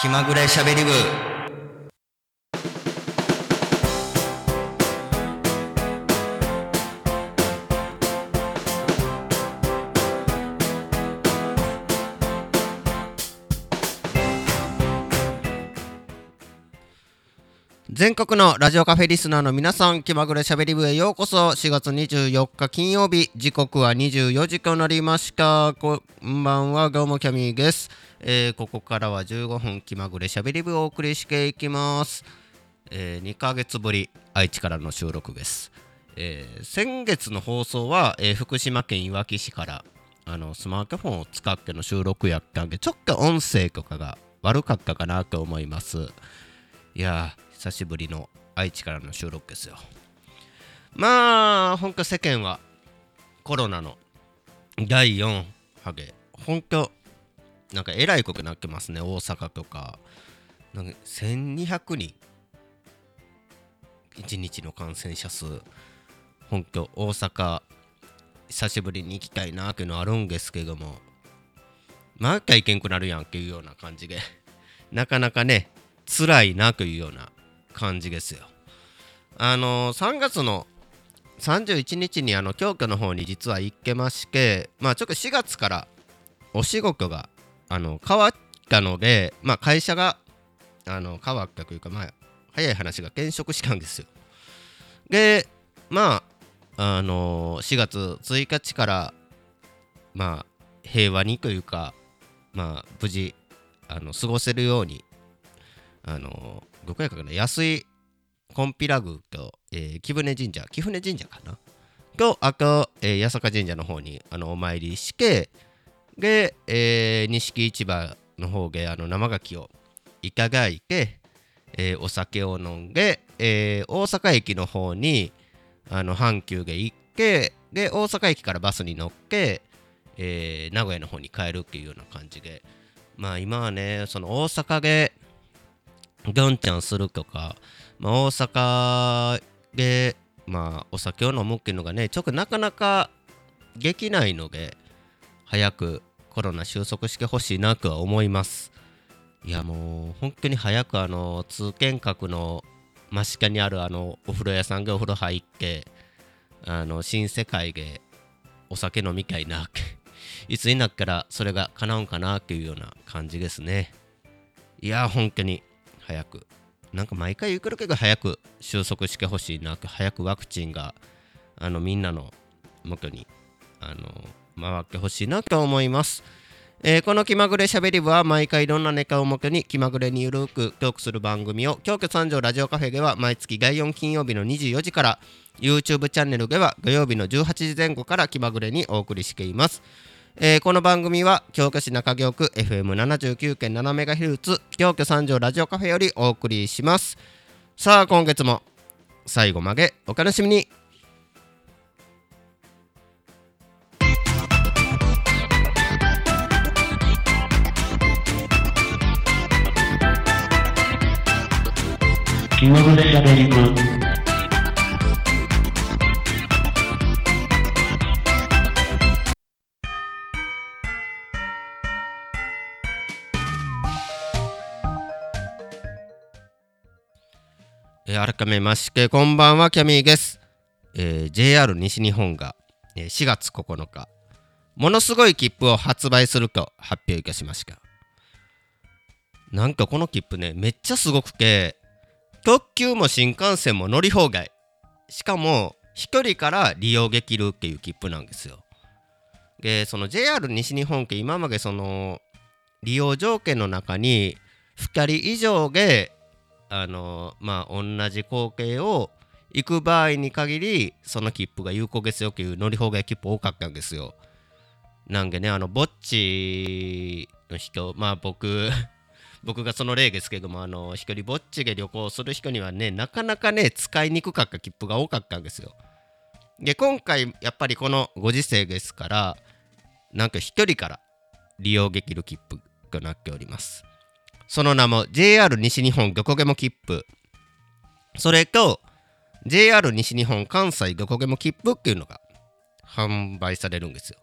気まぐれしゃべり部。全国のラジオカフェリスナーの皆さん気まぐれしゃべり部へようこそ。4月24日金曜日。時刻は24時となりました。こんばんはどうもキャミーです、えーここからは15分気まぐれしゃべり部をお送りしていきます、え2ヶ月ぶり愛知からの収録です、えー先月の放送は、えー福島県いわき市からあのスマートフォンを使っての収録やったんでちょっと音声とかが悪かったかなと思いますいやー久しぶりの愛知からの収録ですよ。まあ本当世間はコロナの第4波で本当なんかえらいことなってますね。大阪とか。なんか1200人。1日の感染者数。本当大阪久しぶりに行きたいなっていうのあるんですけども。毎回行けんくなるやんっていうような感じで。なかなかね辛いなというような感じですよ。あの3月の31日にあの京都の方に実は行けましてまあちょっと4月からお仕事があの変わったのでまあ会社があの変わったというかまあ早い話が転職したんですよ。でまああの4月1日からまあ平和にというかまあ無事あの過ごせるようにあのどこやかな安いコンピラ宮と、えー、貴船神社貴船神社かな？とあと、えー、八坂神社の方にあのお参りしてで、えー、錦市場の方であの生牡蠣をいただいて、えーお酒を飲んで、えー大阪駅の方にあの阪急で行ってで大阪駅からバスに乗って、えー名古屋の方に帰るっていうような感じで。まあ今はねその大阪でゴンちゃんするとか、まあ、大阪で、まあ、お酒を飲むっていうのがねちょっとなかなかできないので早くコロナ収束してほしいなとは思います。いやもう本当に早くあの通天閣の真下にあるあのお風呂屋さんがお風呂入ってあの新世界でお酒飲みたいな いつになったらそれが叶うんかなっていうような感じですね。いや本当に。早く。なんか毎回言うけどけど早く収束してほしいな早くワクチンがあのみんなの元にあの回ってほしいなと思います、えーこの気まぐれしゃべり部は毎回いろんなネタをもとに気まぐれにゆるくトークする番組を京都三条ラジオカフェでは毎月第4金曜日の24時から YouTube チャンネルでは土曜日の18時前後から気まぐれにお送りしています。えーこの番組は京都市中京区 FM79.7MHz 京都三条ラジオカフェよりお送りします。さあ今月も最後までお楽しみに。気まぐれしゃべり部えー改めましてこんばんはキャミーです、えー JR 西日本が、えー4月9日ものすごい切符を発売すると発表いたしました。なんかこの切符ねめっちゃすごくて特急も新幹線も乗り放題。しかも1人から利用できるっていう切符なんですよ。でその JR 西日本って今までその利用条件の中に2人以上であのまあ同じ光景を行く場合に限りその切符が有効ですよっていう乗り放題切符多かったんですよ。なんでねあのぼっちの人 まあ僕 僕がその例ですけどもあの一人ぼっちで旅行する人にはねなかなかね使いにくかった切符が多かったんですよ。で今回やっぱりこのご時世ですからなんか一人から利用できる切符となっております。その名も JR 西日本どこでも切符。それと JR 西日本関西どこでも切符っていうのが販売されるんですよ。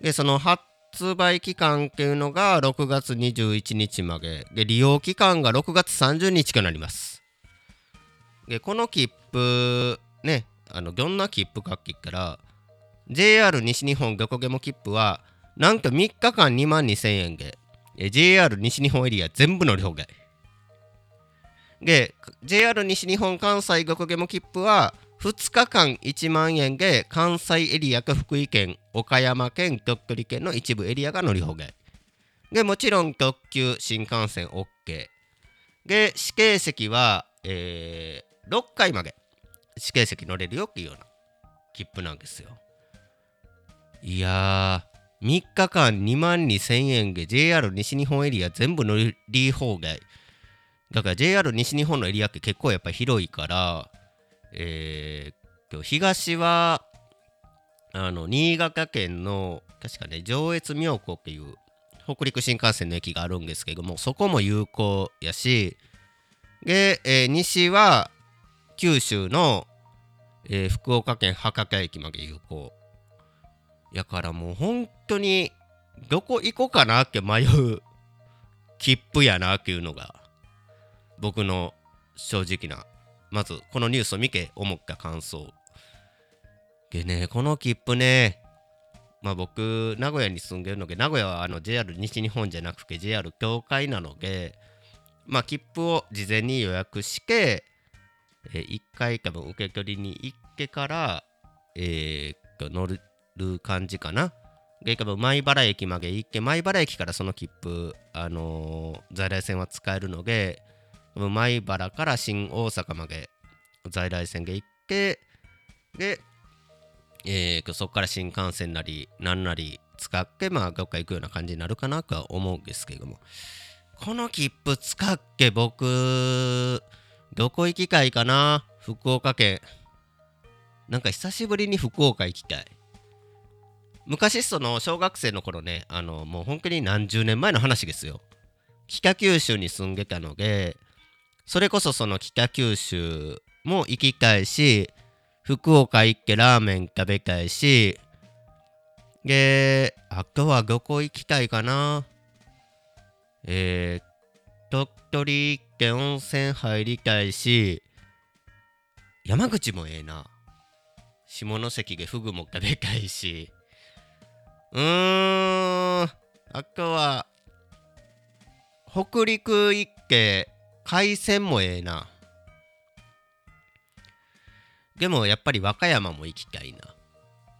でその発売期間っていうのが6月21日まで。で利用期間が6月30日となります。でこの切符ねあのどんな切符かって言ったら JR 西日本横ゲモ切符はなんと3日間2万2000円で。JR 西日本エリア全部乗り放題で JR 西日本関西横ゲモ切符は2日間1万円で関西エリアか福井県岡山県鳥取県の一部エリアが乗り放題でもちろん特急新幹線 OK で指定席は、えー6回まで。指定席乗れるよっていうような切符なんですよ。いやー。3日間2万2000円で JR 西日本エリア全部乗り放題。だから JR 西日本のエリアって結構やっぱ広いからえー、東はあの新潟県の確かね上越妙高っていう北陸新幹線の駅があるんですけどもそこも有効やしで、えー西は九州の、えー福岡県博多駅まで有効。やからもう本当にどこ行こうかなって迷う切符やなっていうのが僕の正直なまずこのニュースを見て思った感想。でねこの切符ねまあ僕名古屋に住んでるので名古屋はあの JR 西日本じゃなくて JR 協会なのでまあ切符を事前に予約して、え1回多分受け取りに行ってから、えー乗るる感じかな。で多分米原駅まで行って米原駅からその切符あのー在来線は使えるので米原から新大阪まで在来線で行ってで、えーそこから新幹線なりなんなり使ってまあどっか行くような感じになるかなとは思うんですけども。この切符使って僕どこ行きたいかな？福岡県。なんか久しぶりに福岡行きたい。昔その小学生の頃ねあのもう本当に何十年前の話ですよ。北九州に住んでたのでそれこそその北九州も行きたいし福岡行ってラーメン食べたいしであとはどこ行きたいかな。えー、鳥取行って温泉入りたいし山口もええな。下関でフグも食べたいし。うーん。あとは北陸行って海鮮もええな。でもやっぱり和歌山も行きたいな。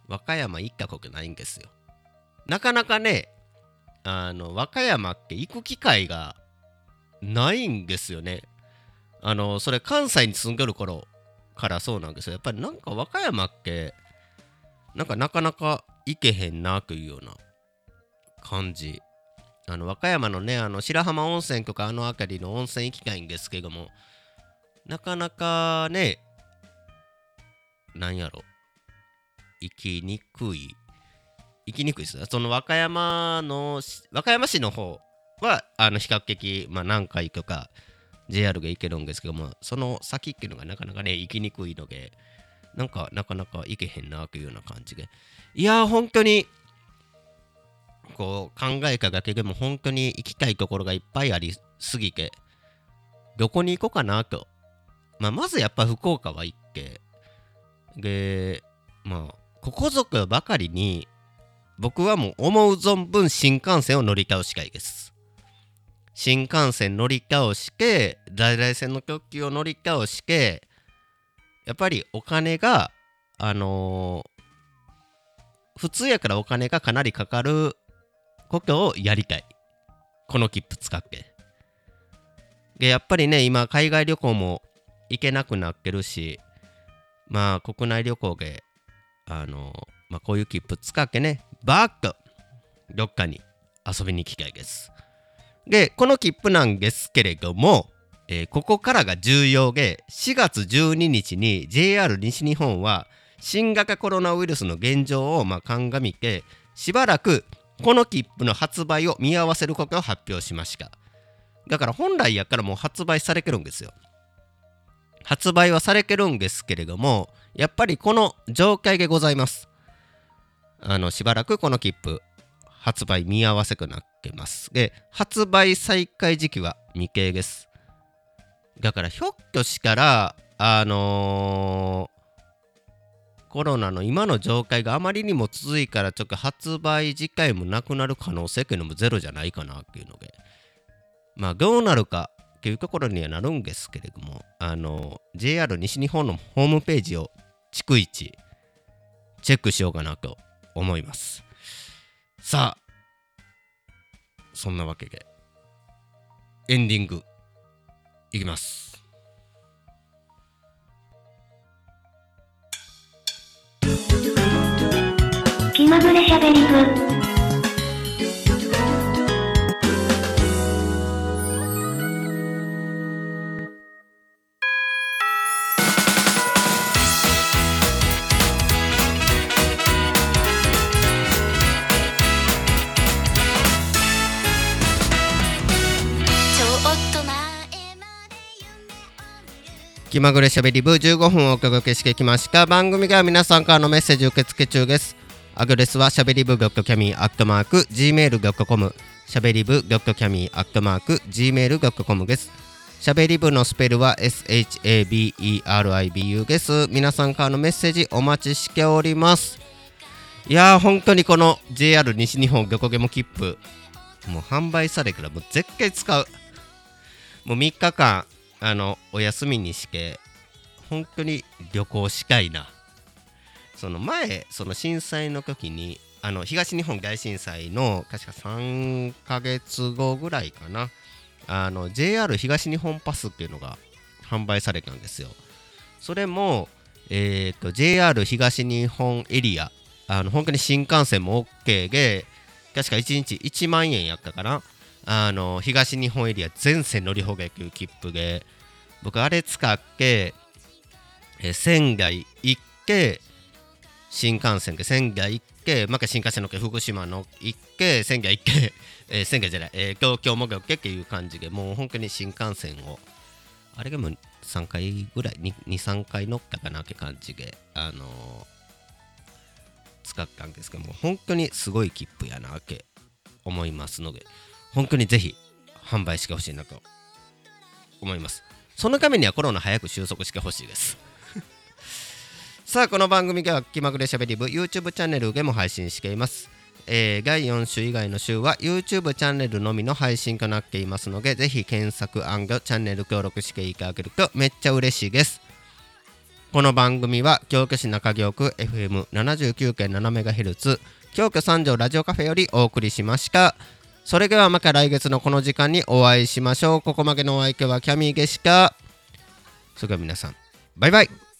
和歌山行ったことないんですよ。なかなかねあの和歌山って行く機会がないんですよね。あのそれ関西に住んでる頃からそうなんですよ。やっぱりなんか和歌山ってなんかなかなか行けへんなというような感じ。あの和歌山のねあの白浜温泉とかあの辺りの温泉行きたいんですけどもなかなかねなんやろ。行きにくい。行きにくいです。その和歌山の和歌山市の方はあの比較的、まあ、南海とか JR が行けるんですけどもその先っていうのがなかなかね行きにくいのでなんかなかなか行けへんなというような感じで。いやー本当にこう考えただけでも本当に行きたいところがいっぱいありすぎてどこに行こうかなと、まあ、まずやっぱ福岡は行ってでまあここぞくばかりに僕はもう思う存分新幹線を乗り倒したいです。新幹線乗り倒して在来線の特急を乗り倒してやっぱりお金があのー普通やからお金がかなりかかることをやりたい。この切符使って。でやっぱりね今海外旅行も行けなくなってるしまあ国内旅行であのまあこういう切符使ってねバッとどっかに遊びに行きたいです。でこの切符なんですけれども、えーここからが重要で4月12日に JR 西日本は新型コロナウイルスの現状をまあ鑑みてしばらくこの切符の発売を見合わせることを発表しました。だから本来やからもう発売されてるんですよ。発売はされてるんですけれどもやっぱりこの状態でございます。あのしばらくこの切符発売見合わせくなってます。で発売再開時期は未定です。だからひょっとしたらあのーコロナの今の状態があまりにも続いからちょっと発売自体もなくなる可能性っていうのもゼロじゃないかなっていうので。まあどうなるかっていうところにはなるんですけれどもあの JR 西日本のホームページを逐一チェックしようかなと思います。さあそんなわけでエンディング。いきます。気まぐれしゃべり部。まぐれしゃべり部15分お届けしてきました。番組では皆さんからのメッセージ受付中です。アドレスはしゃべり部ギョットキャミーアットマーク Gmail.com しゃべり部ギョットキャミーアットマーク Gmail.com です。しゃべり部のスペルは SHABERIBU です。皆さんからのメッセージお待ちしております。いやー本当にこの JR 西日本漁港ゲモ切符もう販売されからもう絶対使う。もう3日間あのお休みにして本当に旅行したいな。その前その震災の時にあの東日本大震災の確か3ヶ月後ぐらいかな。あの JR 東日本パスっていうのが販売されたんですよ。それも、えー、と JR 東日本エリアあの本当に新幹線も OK で確か1日1万円やったかな。あの東日本エリア全線乗り放題という切符で僕あれ使って、え仙台行って新幹線で仙台行ってまた新幹線乗って福島の行って仙台行って、え仙台じゃない、えー東京も行ってっていう感じでもう本当に新幹線をあれでも3回ぐらい23回乗ったかなって感じであのー使ったんですけども本当にすごい切符やなって思いますので本当にぜひ販売してほしいなと思います。そのためにはコロナ早く収束してほしいです。さあこの番組では気まぐれしゃべり部 YouTube チャンネルでも配信しています。えー、第4週以外の週は YouTube チャンネルのみの配信となっていますのでぜひ検索チャンネル登録していただけるとめっちゃ嬉しいです。この番組は京都市中京区 FM79.7MHz 京都三条ラジオカフェよりお送りしました。それではまた来月のこの時間にお会いしましょう。ここまでのお相手はキャミーゲシカ。それでは皆さんバイバイ。